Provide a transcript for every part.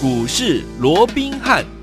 股市罗宾汉。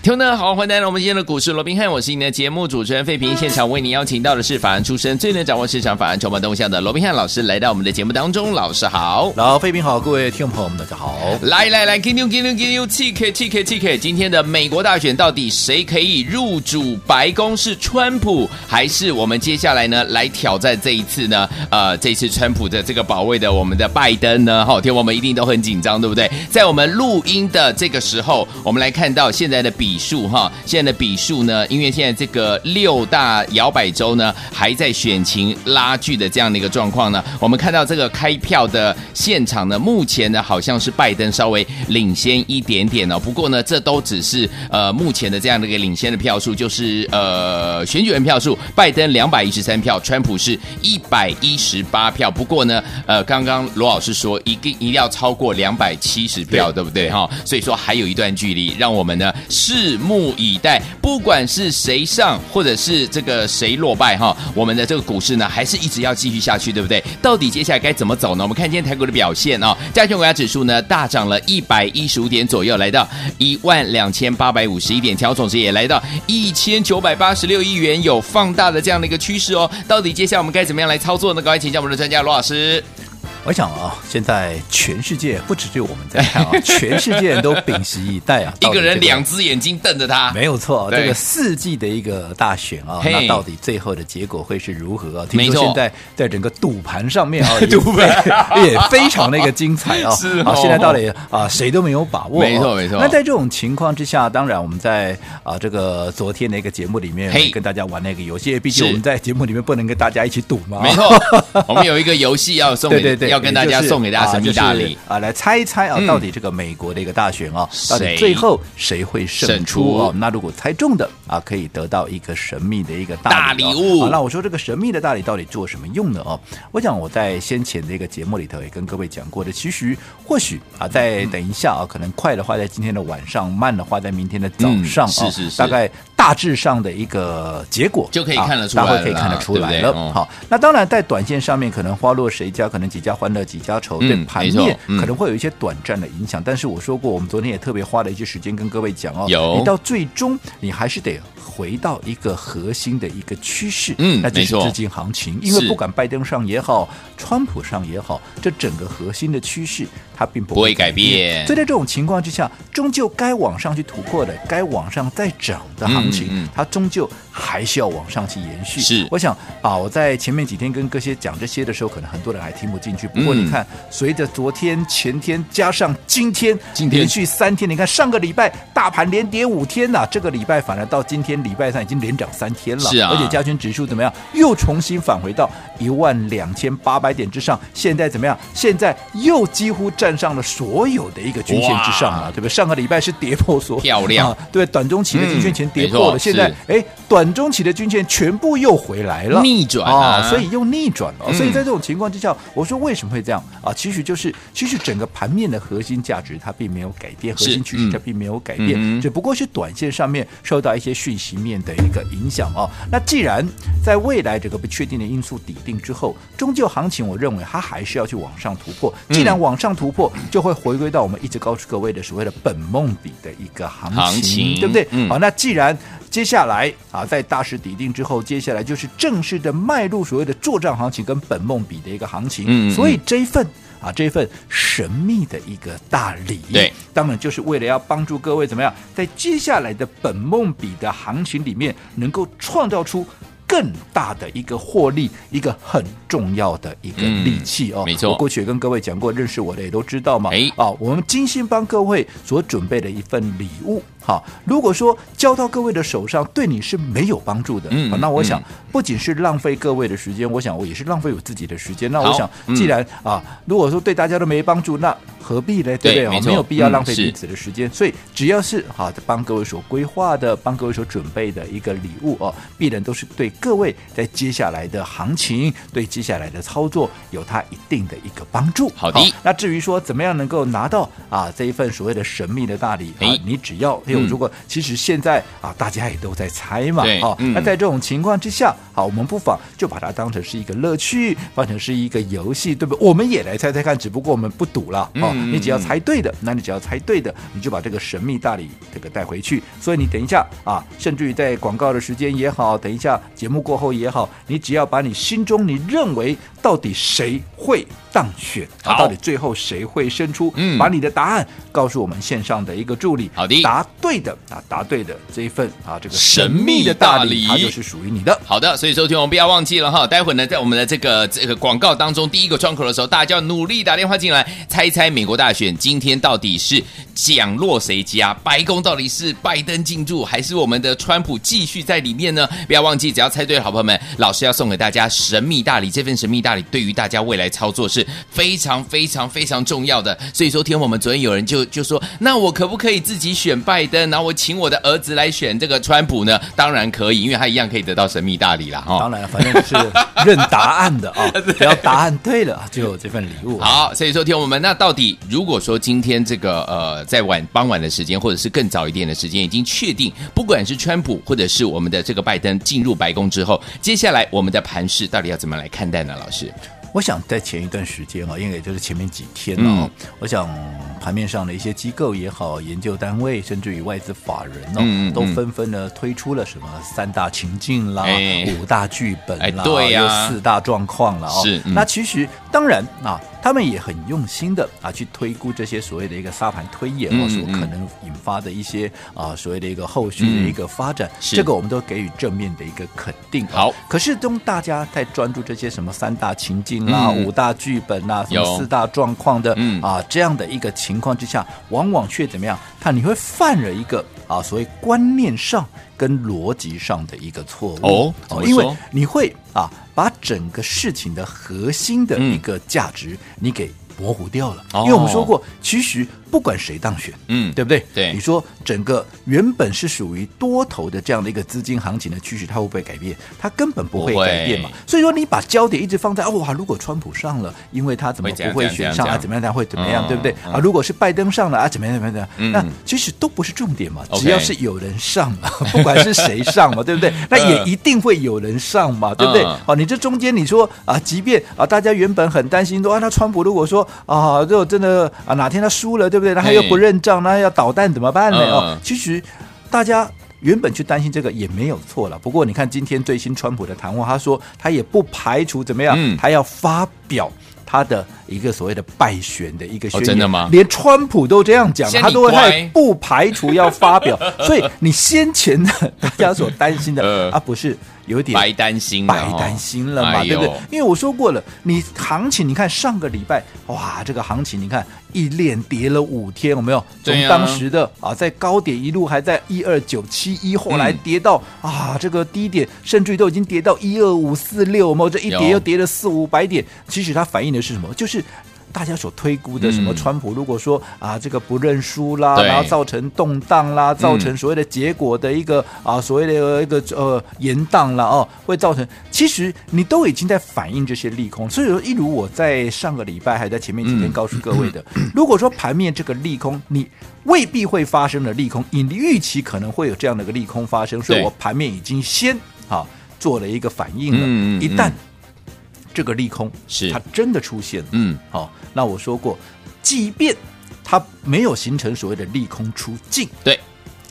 听众好，欢迎来到我们今天的股市罗宾汉，我是你的节目主持人费平。现场为您邀请到的是法案出身、最能掌握市场法案筹码动向的罗宾汉老师，来到我们的节目当中。老师好，老费平好，各位听众朋友们大家好。来来来，给你给你给你 TK TK TK，今天的美国大选到底谁可以入主白宫？是川普还是我们接下来呢来挑战这一次呢？呃，这次川普的这个保卫的我们的拜登呢？好，听我们一定都很紧张，对不对？在我们录音的这个时候，我们来看到现在的比。比数哈，现在的比数呢？因为现在这个六大摇摆州呢，还在选情拉锯的这样的一个状况呢。我们看到这个开票的现场呢，目前呢好像是拜登稍微领先一点点哦。不过呢，这都只是呃目前的这样的一个领先的票数，就是呃选举人票数，拜登两百一十三票，川普是一百一十八票。不过呢，呃，刚刚罗老师说一定一定要超过两百七十票，对，对不对哈？所以说还有一段距离，让我们呢是。拭目以待，不管是谁上，或者是这个谁落败哈，我们的这个股市呢，还是一直要继续下去，对不对？到底接下来该怎么走呢？我们看今天台股的表现啊，加权股价指数呢大涨了一百一十五点左右，来到一万两千八百五十一点，成交总值也来到一千九百八十六亿元，有放大的这样的一个趋势哦。到底接下来我们该怎么样来操作呢？赶快请教我们的专家罗老师。我想啊，现在全世界不只是我们在看啊，全世界人都屏息以待啊。一个人两只眼睛瞪着他，没有错。这个四季的一个大选啊，那到底最后的结果会是如何啊？听说现在在整个赌盘上面啊，赌盘 也非常的一个精彩啊。是啊，现在到底啊，谁都没有把握。没错，没错。那在这种情况之下，当然我们在啊这个昨天的一个节目里面，跟大家玩那个游戏，毕竟我们在节目里面不能跟大家一起赌嘛。没错，我们有一个游戏要送给对对对。要跟大家送给大家神秘大礼、就是、啊，来猜一猜啊，嗯、到底这个美国的一个大选啊，到底最后谁会胜出哦？那如果猜中的啊，可以得到一个神秘的一个大礼、物。那我说这个神秘的大礼到底做什么用呢？哦，我想我在先前的一个节目里头也跟各位讲过的，其实或许啊，在等一下啊，可能快的话在今天的晚上，慢的话在明天的早上啊，嗯、是是是，大概大致上的一个结果就可以看得出来，大家可以看得出来了。好、哦，那当然在短线上面可能花落谁家，可能几家欢乐几家愁，对盘面可能会有一些短暂的影响。但是我说过，我们昨天也特别花了一些时间跟各位讲哦，有你到最终你还是得回到一个核心的一个趋势，嗯，那就是资金行情。因为不管拜登上也好，川普上也好，这整个核心的趋势它并不会改变。所以在这种情况之下，终究该往上去突破的，该往上再涨的行情，它终究还是要往上去延续。是，我想啊，我在前面几天跟各些讲这些的时候，可能很多人还听不进去。不过你看，随着昨天、前天加上今天，今天连续三天，你看上个礼拜大盘连跌五天呐，这个礼拜反而到今天礼拜三已经连涨三天了。是啊，而且加权指数怎么样？又重新返回到一万两千八百点之上。现在怎么样？现在又几乎站上了所有的一个均线之上了，对不对？上个礼拜是跌破所漂亮，对，短中期的均线前跌破了。现在哎，短中期的均线全部又回来了，逆转啊，所以又逆转了。所以在这种情况之下，我说为什么会这样啊？其实就是，其实整个盘面的核心价值它并没有改变，核心趋势它并没有改变，只不过是短线上面受到一些讯息面的一个影响哦。那既然在未来这个不确定的因素底定之后，终究行情，我认为它还是要去往上突破。既然往上突破，就会回归到我们一直告诉各位的所谓的本梦比的一个行情，对不对？好，那既然接下来啊，在大势底定之后，接下来就是正式的迈入所谓的作战行情跟本梦比的一个行情，所以这一份。啊，这份神秘的一个大礼，对，当然就是为了要帮助各位怎么样，在接下来的本梦比的行情里面，能够创造出更大的一个获利，一个很重要的一个利器哦。没错，我过去也跟各位讲过，认识我的也都知道嘛。哎，啊，我们精心帮各位所准备的一份礼物。好，如果说交到各位的手上，对你是没有帮助的，嗯，那我想不仅是浪费各位的时间，我想我也是浪费我自己的时间。那我想，既然啊，如果说对大家都没帮助，那何必呢？对不对？没有必要浪费彼此的时间。所以只要是好帮各位所规划的，帮各位所准备的一个礼物哦，必然都是对各位在接下来的行情、对接下来的操作有它一定的一个帮助。好的，那至于说怎么样能够拿到啊这一份所谓的神秘的大礼啊，你只要用。且我说过，其实现在啊，大家也都在猜嘛，好，那在这种情况之下，好，我们不妨就把它当成是一个乐趣，当成是一个游戏，对不对？我们也来猜猜看，只不过我们不赌了，哦，你只要猜对的，那你只要猜对的，你就把这个神秘大礼这个带回去。所以你等一下啊，甚至于在广告的时间也好，等一下节目过后也好，你只要把你心中你认为到底谁会当选，啊，到底最后谁会胜出，嗯，把你的答案告诉我们线上的一个助理，好的，答对的啊，答对的这一份啊，这个神秘的大礼，它就是属于你的。好的，所以收听我们不要忘记了哈，待会儿呢，在我们的这个这个广告当中，第一个窗口的时候，大家要努力打电话进来，猜一猜美国大选今天到底是奖落谁家？白宫到底是拜登进驻，还是我们的川普继续在里面呢？不要忘记，只要猜对的好朋友们，老师要送给大家神秘大礼。这份神秘大礼对于大家未来操作是非常非常非常重要的。所以说，天我们昨天有人就就说，那我可不可以自己选拜登，然后我请我的儿子来选这个川普呢？当然可以，因为他一样可以得到神秘大礼啦。哈。当然，反正是认答案的啊，只要答案对了就有这份礼物。好，所以说天我们，那到底如果说今天这个呃在晚傍晚的时间，或者是更早一点的时间，已经确定，不管是川普或者是我们的这个拜登进入白宫之后，接下来我们的盘势到底要怎么来看待呢？老师？我想在前一段时间啊，因为也就是前面几天哦，嗯、我想盘面上的一些机构也好，研究单位，甚至于外资法人哦，嗯嗯、都纷纷的推出了什么三大情境啦、哎、五大剧本啦、哎对啊、有四大状况了哦。是，嗯、那其实当然啊。他们也很用心的啊，去推估这些所谓的一个沙盘推演啊，所可能引发的一些啊所谓的一个后续的一个发展，这个我们都给予正面的一个肯定。好，可是当大家在专注这些什么三大情境啊、五大剧本啊、什么四大状况的啊这样的一个情况之下，往往却怎么样？看你会犯了一个啊所谓观念上跟逻辑上的一个错误。哦，因为你会啊。把整个事情的核心的一个价值，你给模糊掉了，因为我们说过，其实。不管谁当选，嗯，对不对？对，你说整个原本是属于多头的这样的一个资金行情的趋势，它会不会改变？它根本不会改变嘛。所以说，你把焦点一直放在哦，哇，如果川普上了，因为他怎么不会选上啊？怎么样？他会怎么样？对不对？啊，如果是拜登上了啊，怎么样？怎么样？那其实都不是重点嘛。只要是有人上了，不管是谁上嘛，对不对？那也一定会有人上嘛，对不对？哦，你这中间你说啊，即便啊，大家原本很担心说啊，那川普如果说啊，如果真的啊，哪天他输了，对不对？那他又不认账，那要捣蛋怎么办呢？哦，其实大家原本去担心这个也没有错了。不过你看今天最新川普的谈话，他说他也不排除怎么样，他要发表他的一个所谓的败选的一个宣言。真的吗？连川普都这样讲，他都会不排除要发表。所以你先前的大家所担心的 啊，不是。有点白担心，白担心了嘛，对不对？因为我说过了，你行情，你看上个礼拜，哇，这个行情，你看一连跌了五天，有没有？从当时的啊，在高点一路还在一二九七一，后来跌到啊，这个低点，甚至于都已经跌到一二五四六，有没有？这一跌又跌了四五百点，其实它反映的是什么？就是。大家所推估的什么川普，如果说啊这个不认输啦，然后造成动荡啦，造成所谓的结果的一个啊所谓的一个呃延宕了哦，会造成其实你都已经在反映这些利空，所以说一如我在上个礼拜还在前面几天告诉各位的，如果说盘面这个利空你未必会发生的利空，你预期可能会有这样的一个利空发生，所以我盘面已经先啊做了一个反应了，一旦。这个利空是。它真的出现了，嗯，好、哦，那我说过，即便它没有形成所谓的利空出尽，对。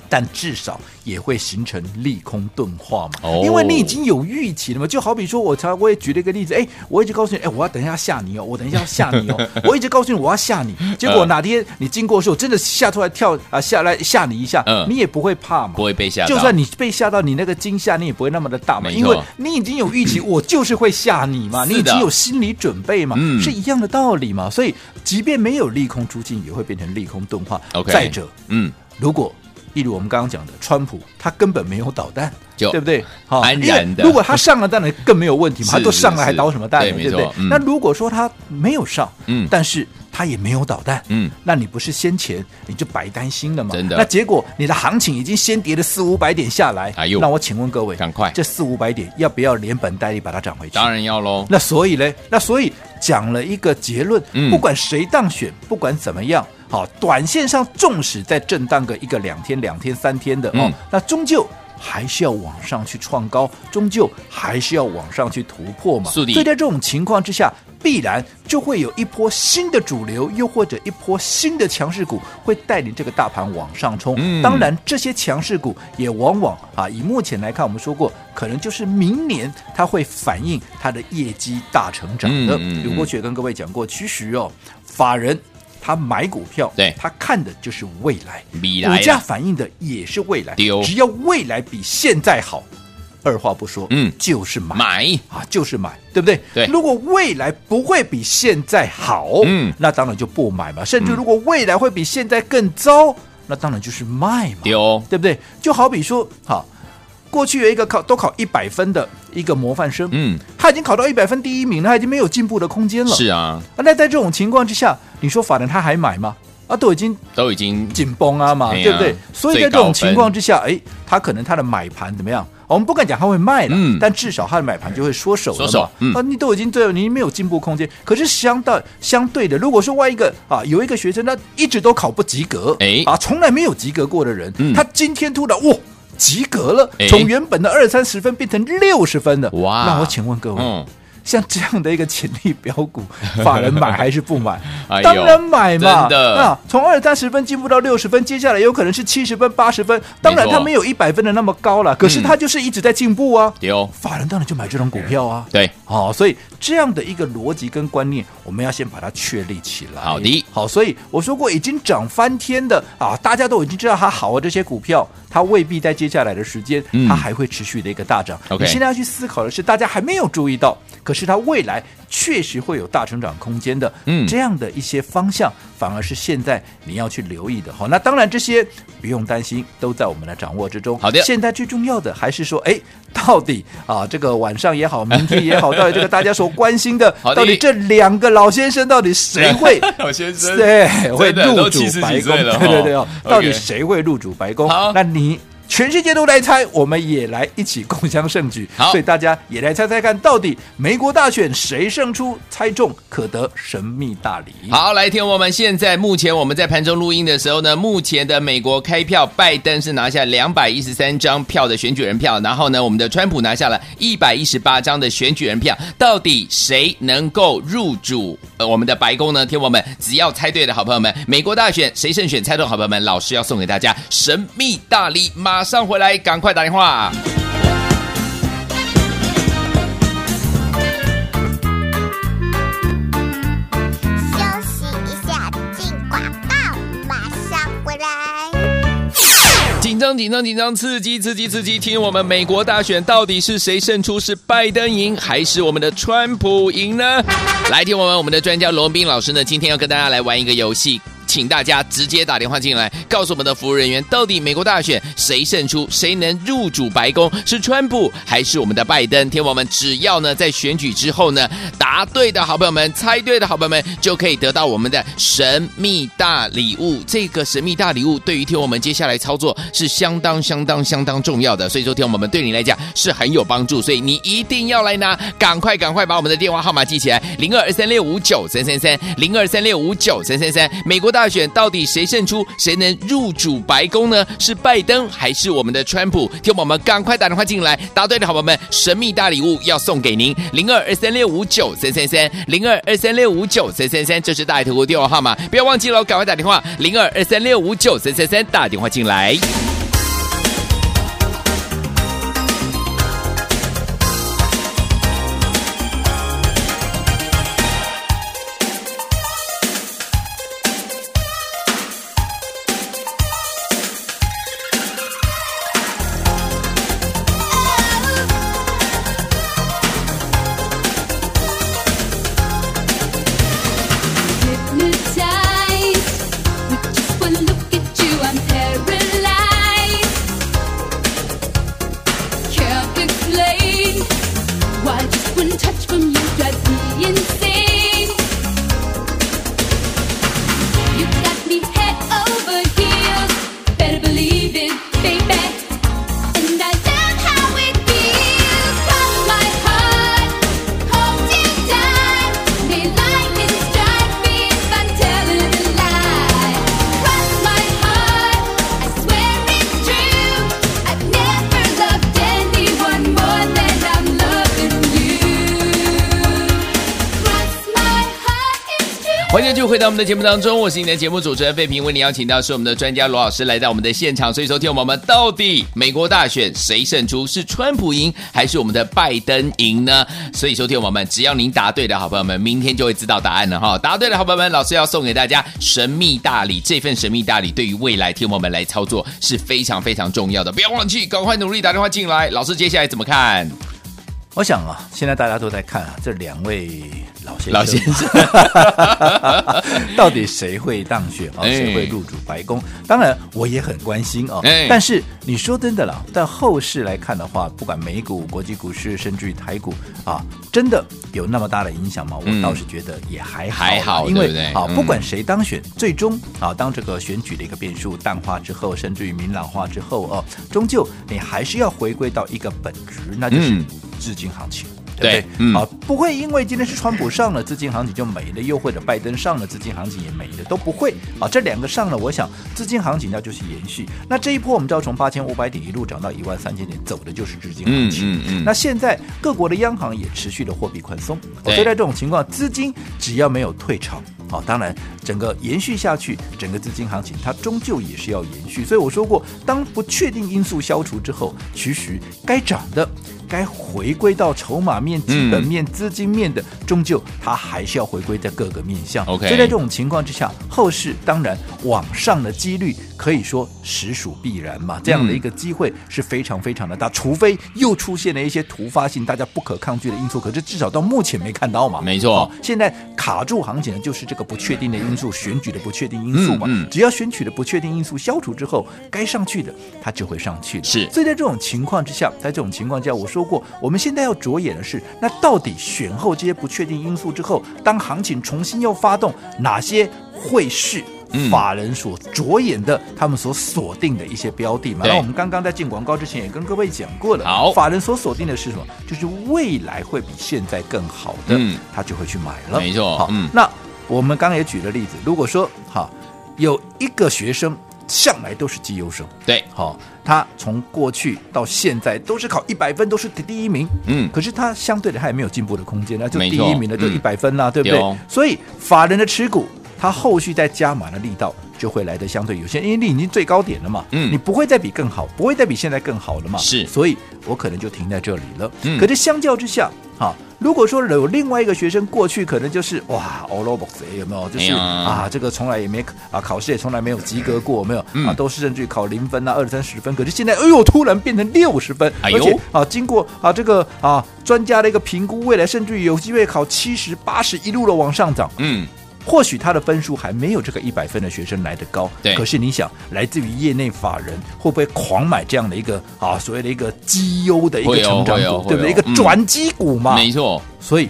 但至少也会形成利空钝化嘛，哦、因为你已经有预期了嘛。就好比说，我才我也举了一个例子，哎，我一直告诉你，哎，我要等一下吓你哦，我等一下要吓你哦，我一直告诉你我要吓你，结果哪天你经过的时候，真的吓出来跳啊下来吓你一下，嗯、你也不会怕嘛，不会被吓，就算你被吓到，你那个惊吓你也不会那么的大嘛，因为你已经有预期，我就是会吓你嘛，你已经有心理准备嘛，嗯、是一样的道理嘛。所以，即便没有利空出尽，也会变成利空钝化。Okay, 再者，嗯，如果例如我们刚刚讲的，川普他根本没有导弹，对不对？好，安然的。如果他上了，当然更没有问题嘛。他都上了，还导什么弹？对不对？那如果说他没有上，嗯，但是他也没有导弹，嗯，那你不是先前你就白担心了吗？真的。那结果你的行情已经先跌了四五百点下来，哎呦，那我请问各位，赶快，这四五百点要不要连本带利把它涨回去？当然要喽。那所以呢？那所以讲了一个结论，不管谁当选，不管怎么样。好，短线上纵使在震荡个一个两天、两天、三天的哦，嗯、那终究还是要往上去创高，终究还是要往上去突破嘛。所以在这种情况之下，必然就会有一波新的主流，又或者一波新的强势股会带领这个大盘往上冲。嗯、当然，这些强势股也往往啊，以目前来看，我们说过，可能就是明年它会反映它的业绩大成长的。有、嗯嗯、过去也跟各位讲过，其实哦，法人。他买股票，对，他看的就是未来，未来股价反映的也是未来。只要未来比现在好，二话不说，嗯，就是买买啊，就是买，对不对？对。如果未来不会比现在好，嗯，那当然就不买嘛。甚至如果未来会比现在更糟，那当然就是卖嘛，丢，对不对？就好比说，好。过去有一个考都考一百分的一个模范生，嗯，他已经考到一百分第一名了，他已经没有进步的空间了。是啊，那在这种情况之下，你说法人他还买吗？啊，都已经都已经紧绷啊嘛，对不对？所以在这种情况之下，哎，他可能他的买盘怎么样？我们不敢讲他会卖了，嗯，但至少他的买盘就会缩手了嘛。缩手，嗯，啊，你都已经对了，你没有进步空间。可是相对相对的，如果说万一个啊，有一个学生他一直都考不及格，哎，啊，从来没有及格过的人，他今天突然哇！及格了，从原本的二三十分变成六十分的，哇！那我请问各位。嗯像这样的一个潜力标股，法人买还是不买？哎、当然买嘛！那，从二三十分进步到六十分，接下来有可能是七十分、八十分。当然，它没有一百分的那么高了，可是它就是一直在进步啊。有、嗯、法人当然就买这种股票啊。对，好、哦，所以这样的一个逻辑跟观念，我们要先把它确立起来。好的，好，所以我说过，已经涨翻天的啊，大家都已经知道它好啊，这些股票它未必在接下来的时间，它还会持续的一个大涨。嗯、你现在要去思考的是，大家还没有注意到。可是它未来确实会有大成长空间的，嗯，这样的一些方向，反而是现在你要去留意的。好，那当然这些不用担心，都在我们的掌握之中。好的，现在最重要的还是说，哎，到底啊，这个晚上也好，明天也好，到底这个大家所关心的，到底这两个老先生到底谁会 老先生对会入主白宫？对对对哦，到底谁会入主白宫？好，那你。全世界都来猜，我们也来一起共襄盛举。好，所以大家也来猜猜看，到底美国大选谁胜出？猜中可得神秘大礼。好，来听我们现在目前我们在盘中录音的时候呢，目前的美国开票，拜登是拿下两百一十三张票的选举人票，然后呢，我们的川普拿下了一百一十八张的选举人票。到底谁能够入主呃我们的白宫呢？听我们只要猜对的好朋友们，美国大选谁胜选？猜中好朋友们，老师要送给大家神秘大礼吗？马上回来，赶快打电话。休息一下，进广告，马上回来。紧张，紧张，紧张，刺激，刺激，刺激！听我们美国大选到底是谁胜出？是拜登赢，还是我们的川普赢呢？来听我们我们的专家罗宾老师呢，今天要跟大家来玩一个游戏。请大家直接打电话进来，告诉我们的服务人员，到底美国大选谁胜出，谁能入主白宫？是川普还是我们的拜登？天王们，只要呢在选举之后呢答对的好朋友们，猜对的好朋友们，就可以得到我们的神秘大礼物。这个神秘大礼物对于天王们接下来操作是相当相当相当重要的，所以说天王们对你来讲是很有帮助，所以你一定要来拿，赶快赶快把我们的电话号码记起来，零二二三六五九三三三，零二三六五九三三三，美国大。选到底谁胜出？谁能入主白宫呢？是拜登还是我们的川普？听我们赶快打电话进来，答对的好朋友们，神秘大礼物要送给您，零二二三六五九三三三，零二二三六五九三三三，这是大爱投顾电话号码，不要忘记了，赶快打电话，零二二三六五九三三三，打电话进来。when touch 回到我们的节目当中，我是你的节目主持人费平，为你邀请到是我们的专家罗老师来到我们的现场。所以，说听我们到底美国大选谁胜出？是川普赢还是我们的拜登赢呢？所以，说听我们只要您答对的好朋友们，明天就会知道答案了哈。答对的好朋友们，老师要送给大家神秘大礼。这份神秘大礼对于未来听我们来操作是非常非常重要的，不要忘记，赶快努力打电话进来。老师接下来怎么看？我想啊，现在大家都在看啊，这两位老先生，老先生 到底谁会当选啊？谁会入主白宫？当然，我也很关心哦。但是你说真的了，但后市来看的话，不管美股、国际股市，甚至于台股啊，真的有那么大的影响吗？我倒是觉得也还好，还好，因为啊，不管谁当选，最终啊，当这个选举的一个变数淡化之后，甚至于明朗化之后哦，终究你还是要回归到一个本质，那就是。资金行情，对不对？嗯、啊，不会因为今天是川普上了，资金行情就没了；又或者拜登上了，资金行情也没了，都不会。啊，这两个上了，我想资金行情那就是延续。那这一波我们知道，从八千五百点一路涨到一万三千点，走的就是资金行情。嗯嗯嗯。那现在各国的央行也持续的货币宽松，所以在这种情况，资金只要没有退潮，好，当然整个延续下去，整个资金行情它终究也是要延续。所以我说过，当不确定因素消除之后，其实该涨的。该回归到筹码面、基本面、资金面的，终究它还是要回归在各个面向。OK，所以在这种情况之下，后市当然往上的几率可以说实属必然嘛。这样的一个机会是非常非常的大，除非又出现了一些突发性、大家不可抗拒的因素。可是至少到目前没看到嘛。没错，现在卡住行情的就是这个不确定的因素，选举的不确定因素嘛。只要选举的不确定因素消除之后，该上去的它就会上去。是，所以在这种情况之下，在这种情况下，我说。说过，我们现在要着眼的是，那到底选后这些不确定因素之后，当行情重新又发动，哪些会是法人所着眼的，嗯、他们所锁定的一些标的嘛？那我们刚刚在进广告之前也跟各位讲过了，好，法人所锁定的是什么？就是未来会比现在更好的，嗯、他就会去买了。没错，好，嗯、那我们刚刚也举了例子，如果说哈有一个学生。向来都是绩优生，对，好、哦，他从过去到现在都是考一百分，都是第一名，嗯，可是他相对的他也没有进步的空间，那就第一名的就一百分啦，嗯、对不对？所以法人的持股，他后续再加码的力道就会来的相对有限，因为你已经最高点了嘛，嗯，你不会再比更好，不会再比现在更好了嘛，是，所以我可能就停在这里了，嗯，可是相较之下，哈、哦。如果说有另外一个学生过去可能就是哇，all over 有没有？就是、啊，这个从来也没啊，考试也从来没有及格过，没有、嗯、啊，都是甚至于考零分啊，二三十分。可是现在，哎呦，突然变成六十分，哎、而且啊，经过啊这个啊专家的一个评估，未来甚至于有机会考七十八十一路的往上涨。嗯。或许他的分数还没有这个一百分的学生来得高，对。可是你想，来自于业内法人会不会狂买这样的一个啊所谓的一个绩优的一个成长股，对不对？一个转机股嘛，没错。所以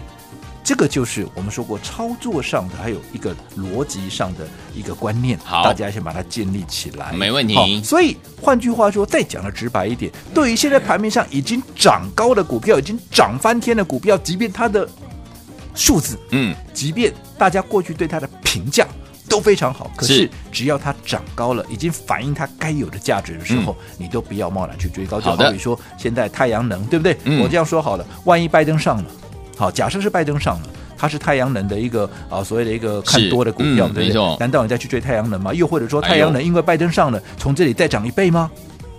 这个就是我们说过操作上的，还有一个逻辑上的一个观念，好，大家先把它建立起来，没问题。所以换句话说，再讲的直白一点，对于现在盘面上已经涨高的股票，已经涨翻天的股票，即便它的数字，嗯，即便大家过去对它的评价都非常好，可是只要它涨高了，已经反映它该有的价值的时候，嗯、你都不要贸然去追高。就好比说，现在太阳能，对不对？嗯、我这样说好了，万一拜登上了，好，假设是拜登上了，它是太阳能的一个啊所谓的一个看多的股票，嗯、对不对？难道你再去追太阳能吗？又或者说，太阳能因为拜登上了，从这里再涨一倍吗？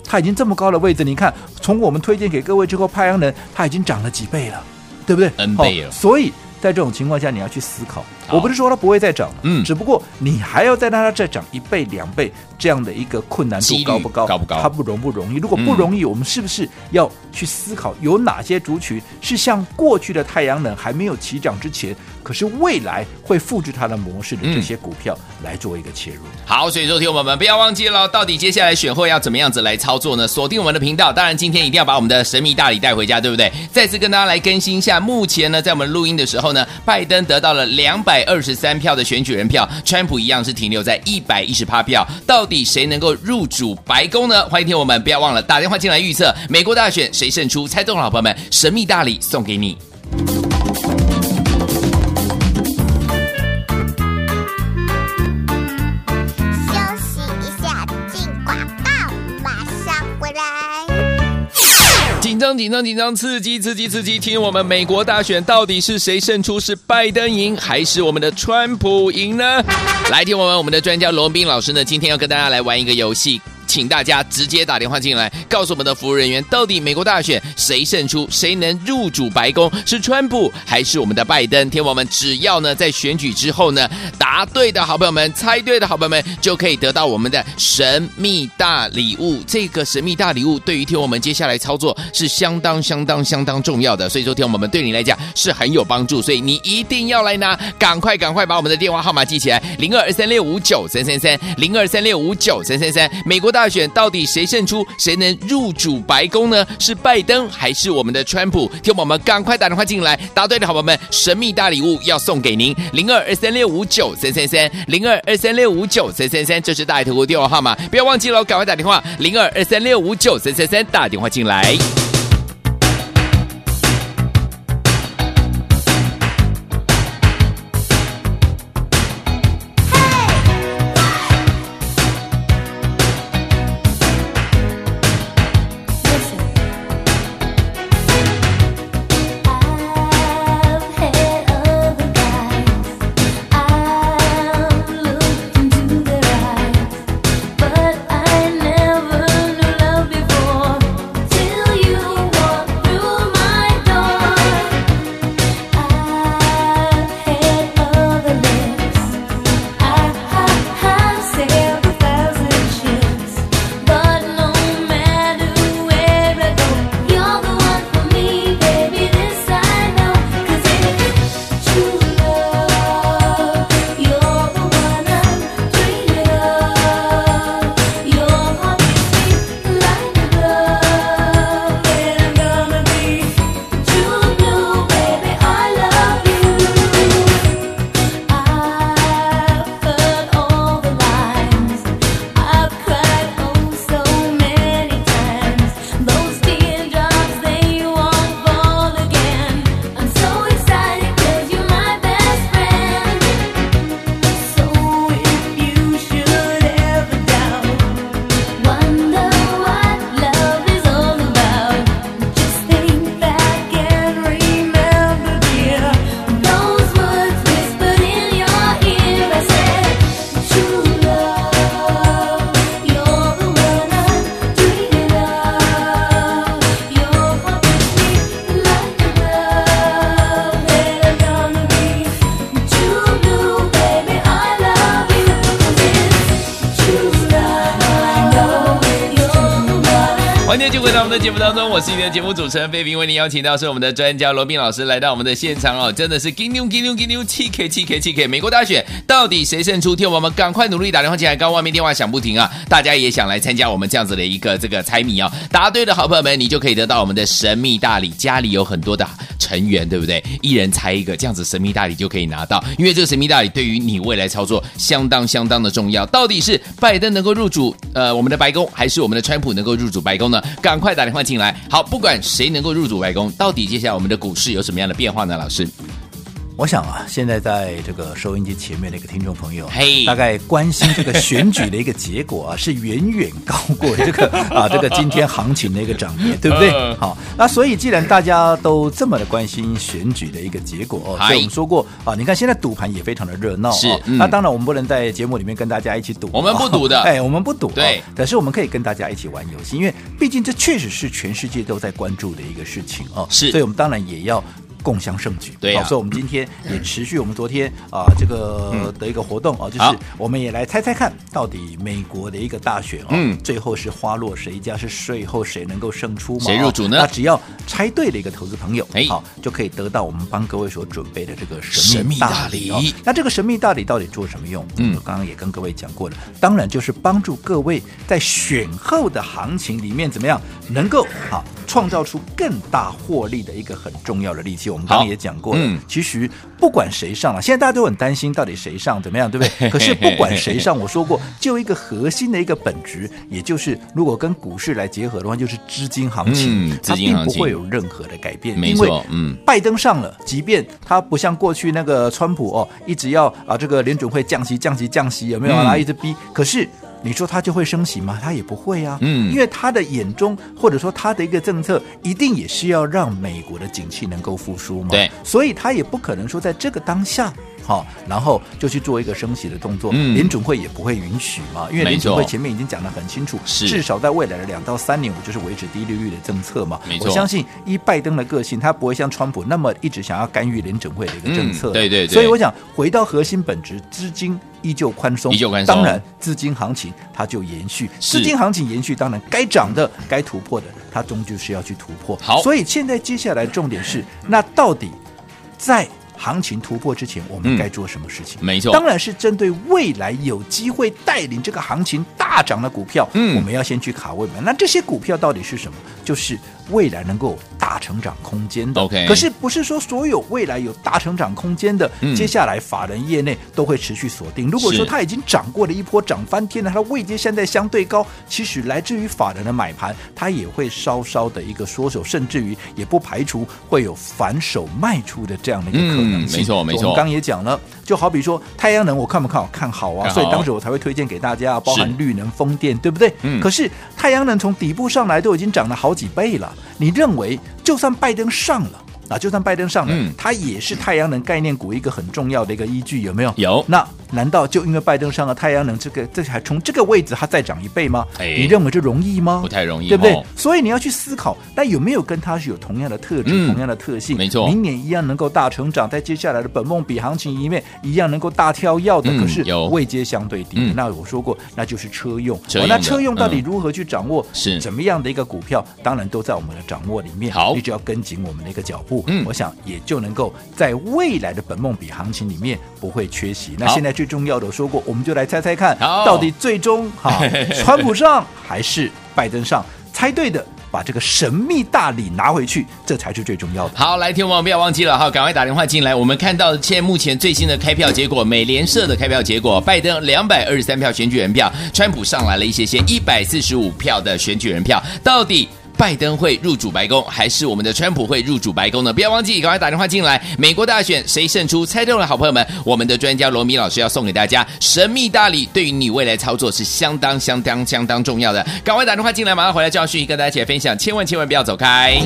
它已经这么高的位置，你看，从我们推荐给各位之后，太阳能它已经涨了几倍了，对不对？N 倍了，所以。在这种情况下，你要去思考。我不是说它不会再涨，嗯，只不过你还要再让它再涨一倍、两倍这样的一个困难度高不高？高不高？它不容不容易？如果不容易，我们是不是要去思考有哪些族群是像过去的太阳能还没有起涨之前，可是未来会复制它的模式的这些股票来做一个切入？好，所以说听我们不要忘记了，到底接下来选后要怎么样子来操作呢？锁定我们的频道，当然今天一定要把我们的神秘大礼带回家，对不对？再次跟大家来更新一下，目前呢，在我们录音的时候呢，拜登得到了两百百二十三票的选举人票，川普一样是停留在一百一十八票，到底谁能够入主白宫呢？欢迎听我们，不要忘了打电话进来预测美国大选谁胜出，猜中了好朋友们，神秘大礼送给你。张紧张紧张，刺激刺激刺激！听我们美国大选到底是谁胜出？是拜登赢还是我们的川普赢呢？来听我们我们的专家罗宾老师呢，今天要跟大家来玩一个游戏。请大家直接打电话进来，告诉我们的服务人员，到底美国大选谁胜出，谁能入主白宫？是川普还是我们的拜登？天王们，只要呢在选举之后呢答对的好朋友们，猜对的好朋友们，就可以得到我们的神秘大礼物。这个神秘大礼物对于天王们接下来操作是相当相当相当重要的，所以说天王们对你来讲是很有帮助，所以你一定要来拿，赶快赶快把我们的电话号码记起来，零二二三六五九三三三，零二三六五九三三三，美国大。选到底谁胜出？谁能入主白宫呢？是拜登还是我们的川普？听我们赶快打电话进来，答对的好朋友们，神秘大礼物要送给您，零二二三六五九三三三，零二二三六五九三三三，这是大爱投顾电话号码，不要忘记了，赶快打电话，零二二三六五九三三三，打电话进来。就回到们的节目当中，我是你的节目主持人费平，为您邀请到是我们的专家罗宾老师来到我们的现场哦，真的是金牛金牛金牛七 K 七 K 七 K，美国大选到底谁胜出？听我们赶快努力打电话进来，刚刚外面电话响不停啊！大家也想来参加我们这样子的一个这个猜谜哦，答对的好朋友们，你就可以得到我们的神秘大礼，家里有很多的成员，对不对？一人猜一个，这样子神秘大礼就可以拿到，因为这个神秘大礼对于你未来操作相当相当的重要。到底是拜登能够入主呃我们的白宫，还是我们的川普能够入主白宫呢？赶快打电话进来。好，不管谁能够入主白宫，到底接下来我们的股市有什么样的变化呢？老师？我想啊，现在在这个收音机前面的一个听众朋友，嘿，大概关心这个选举的一个结果啊，是远远高过这个 啊，这个今天行情的一个涨跌，对不对？好，那所以既然大家都这么的关心选举的一个结果，哦，所以我们说过啊，你看现在赌盘也非常的热闹，是。那当然我们不能在节目里面跟大家一起赌，我们不赌的，哎，我们不赌，对。但是我们可以跟大家一起玩游戏，因为毕竟这确实是全世界都在关注的一个事情哦，是。所以我们当然也要。共享盛举，对、啊，所以我们今天也持续我们昨天啊、呃、这个的一个活动啊、嗯，就是我们也来猜猜看，到底美国的一个大选哦，嗯，最后是花落谁家？是最后谁能够胜出吗？谁入主呢？那只要猜对的一个投资朋友，哎，好，就可以得到我们帮各位所准备的这个神秘大礼。大礼那这个神秘大礼到底做什么用？嗯，我刚刚也跟各位讲过了，当然就是帮助各位在选后的行情里面怎么样能够好。创造出更大获利的一个很重要的利器，我们刚刚也讲过了。嗯，其实不管谁上了，现在大家都很担心到底谁上怎么样，对不对？可是不管谁上，我说过，就一个核心的一个本质，也就是如果跟股市来结合的话，就是资金行情，嗯、资金行情它并不会有任何的改变。没错，嗯，拜登上了，即便他不像过去那个川普哦，一直要啊这个联准会降息、降息、降息，有没有啊？一直逼，可是。你说他就会升息吗？他也不会啊，嗯，因为他的眼中或者说他的一个政策，一定也是要让美国的景气能够复苏嘛，对，所以他也不可能说在这个当下。好，然后就去做一个升息的动作，嗯、联准会也不会允许嘛，因为联准会前面已经讲得很清楚，至少在未来的两到三年，我就是维持低利率的政策嘛。我相信依拜登的个性，他不会像川普那么一直想要干预联准会的一个政策、嗯。对对对。所以我想回到核心本质，资金依旧宽松，依旧宽松。当然，资金行情它就延续，资金行情延续，当然该涨的、该突破的，它终究是要去突破。好，所以现在接下来重点是，那到底在。行情突破之前，我们该做什么事情？嗯、没错，当然是针对未来有机会带领这个行情大涨的股票，嗯，我们要先去卡位嘛。那这些股票到底是什么？就是未来能够大成长空间的。OK，可是不是说所有未来有大成长空间的，嗯、接下来法人业内都会持续锁定。如果说它已经涨过了一波，涨翻天了，它的位阶现在相对高，其实来自于法人的买盘，它也会稍稍的一个缩手，甚至于也不排除会有反手卖出的这样的一个可能。性嗯、没错，没错。我们刚也讲了，就好比说太阳能，我看不看好？看好啊！好，所以当时我才会推荐给大家，包含绿能、风电，对不对？嗯。可是太阳能从底部上来都已经涨了好几倍了，你认为就算拜登上了？啊，就算拜登上了，嗯，它也是太阳能概念股一个很重要的一个依据，有没有？有。那难道就因为拜登上了太阳能这个，这还从这个位置它再涨一倍吗？哎，你认为这容易吗？不太容易，对不对？哦、所以你要去思考，那有没有跟它是有同样的特质、嗯、同样的特性？没错，明年一样能够大成长，在接下来的本梦比行情里面一样能够大跳跃的，嗯、可是有位阶相对低。嗯、那我说过，那就是车用。车用、哦、那车用到底如何去掌握？是怎么样的一个股票？当然都在我们的掌握里面。好，你只要跟紧我们的一个脚步。嗯，我想也。就能够在未来的本梦比行情里面不会缺席。那现在最重要的，我说过，我们就来猜猜看，到底最终哈，川普上还是拜登上？猜对的，把这个神秘大礼拿回去，这才是最重要的。好，来，听众朋友不要忘记了哈，赶快打电话进来。我们看到现在目前最新的开票结果，美联社的开票结果，拜登两百二十三票选举人票，川普上来了一些些一百四十五票的选举人票，到底？拜登会入主白宫，还是我们的川普会入主白宫呢？不要忘记，赶快打电话进来。美国大选谁胜出？猜中了，好朋友们，我们的专家罗米老师要送给大家神秘大礼，对于你未来操作是相当相当相当重要的。赶快打电话进来，马上回来教训，跟大家一起来分享，千万千万不要走开。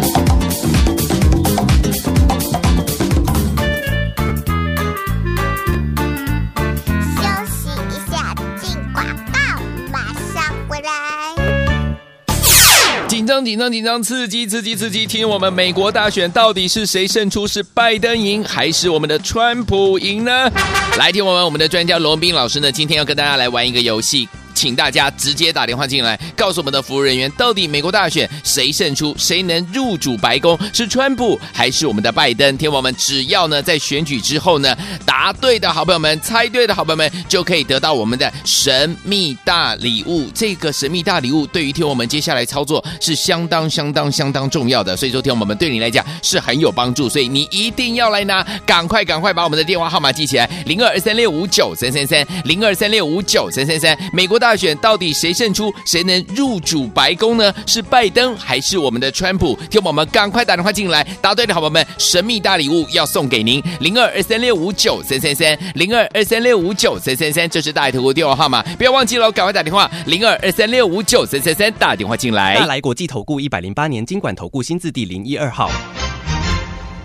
紧张，紧张，刺激，刺激，刺激！听我们美国大选到底是谁胜出？是拜登赢还是我们的川普赢呢？来听我们我们的专家罗宾老师呢，今天要跟大家来玩一个游戏。请大家直接打电话进来，告诉我们的服务人员，到底美国大选谁胜出，谁能入主白宫？是川普还是我们的拜登？天王们，只要呢在选举之后呢答对的好朋友们，猜对的好朋友们，就可以得到我们的神秘大礼物。这个神秘大礼物对于天王们接下来操作是相当相当相当重要的，所以说天王们对你来讲是很有帮助，所以你一定要来拿，赶快赶快把我们的电话号码记起来，零二二三六五九三三三，零二三六五九三三三，美国大。大选到底谁胜出？谁能入主白宫呢？是拜登还是我们的川普？听我们赶快打电话进来，答对的好朋友们，神秘大礼物要送给您，零二二三六五九三三三，零二二三六五九三三三，这是大来投顾电话号码，不要忘记了，赶快打电话，零二二三六五九三三三，打电话进来。大来国际投顾一百零八年金管投顾新字第零一二号。